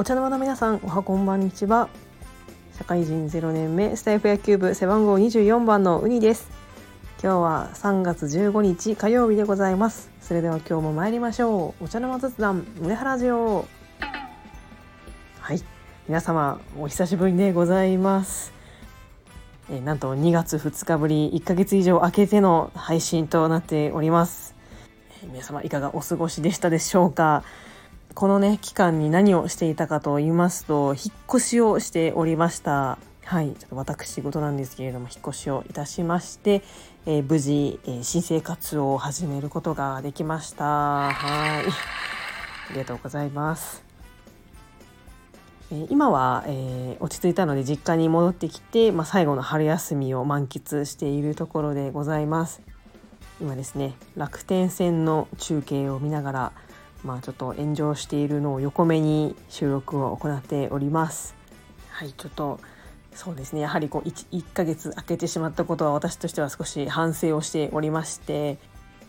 お茶の間の皆さんおはこんばんにちは。社会人0年目スタイフ野球部背番号24番のウニです。今日は3月15日火曜日でございます。それでは今日も参りましょう。お茶の間雑談胸原ジオ。はい。皆様お久しぶりでございます。えなんと2月2日ぶり1ヶ月以上空けての配信となっております。皆様いかがお過ごしでしたでしょうか？このね期間に何をしていたかと言いますと引っ越しをしておりました。はい。ちょっと私事なんですけれども引っ越しをいたしまして、えー、無事、えー、新生活を始めることができました。はい。ありがとうございます。今は、えー、落ち着いたので実家に戻ってきて、まあ、最後の春休みを満喫しているところでございます。今ですね楽天戦の中継を見ながらまあちょっと炎上しているのを横目に収録を行っておりますはいちょっとそうですねやはりこう 1, 1ヶ月空けてしまったことは私としては少し反省をしておりまして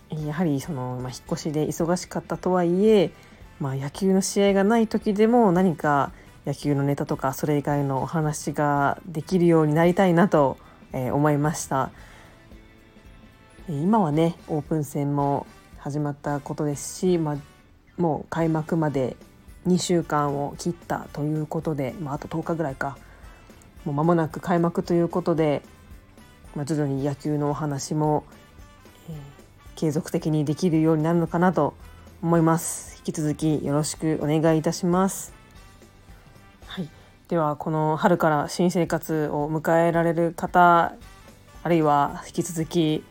やはりその、まあ、引っ越しで忙しかったとはいえ、まあ、野球の試合がない時でも何か野球のネタとかそれ以外のお話ができるようになりたいなと、えー、思いました。今はねオープン戦も始まったことですし、まあ、もう開幕まで2週間を切ったということで、まあ、あと10日ぐらいか。もう間もなく開幕ということで、まあ、徐々に野球のお話も、えー、継続的にできるようになるのかなと思います。引き続きよろしくお願いいたします。はい。ではこの春から新生活を迎えられる方あるいは引き続き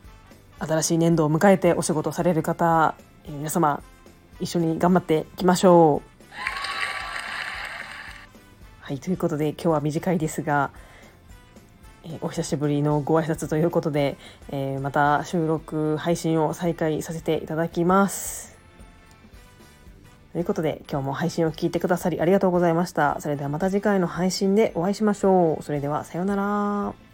新しい年度を迎えてお仕事される方、えー、皆様一緒に頑張っていきましょう。はいということで今日は短いですが、え、お久しぶりのご挨拶ということで、えー、また収録配信を再開させていただきます。ということで今日も配信を聞いてくださりありがとうございました。それではまた次回の配信でお会いしましょう。それではさようなら。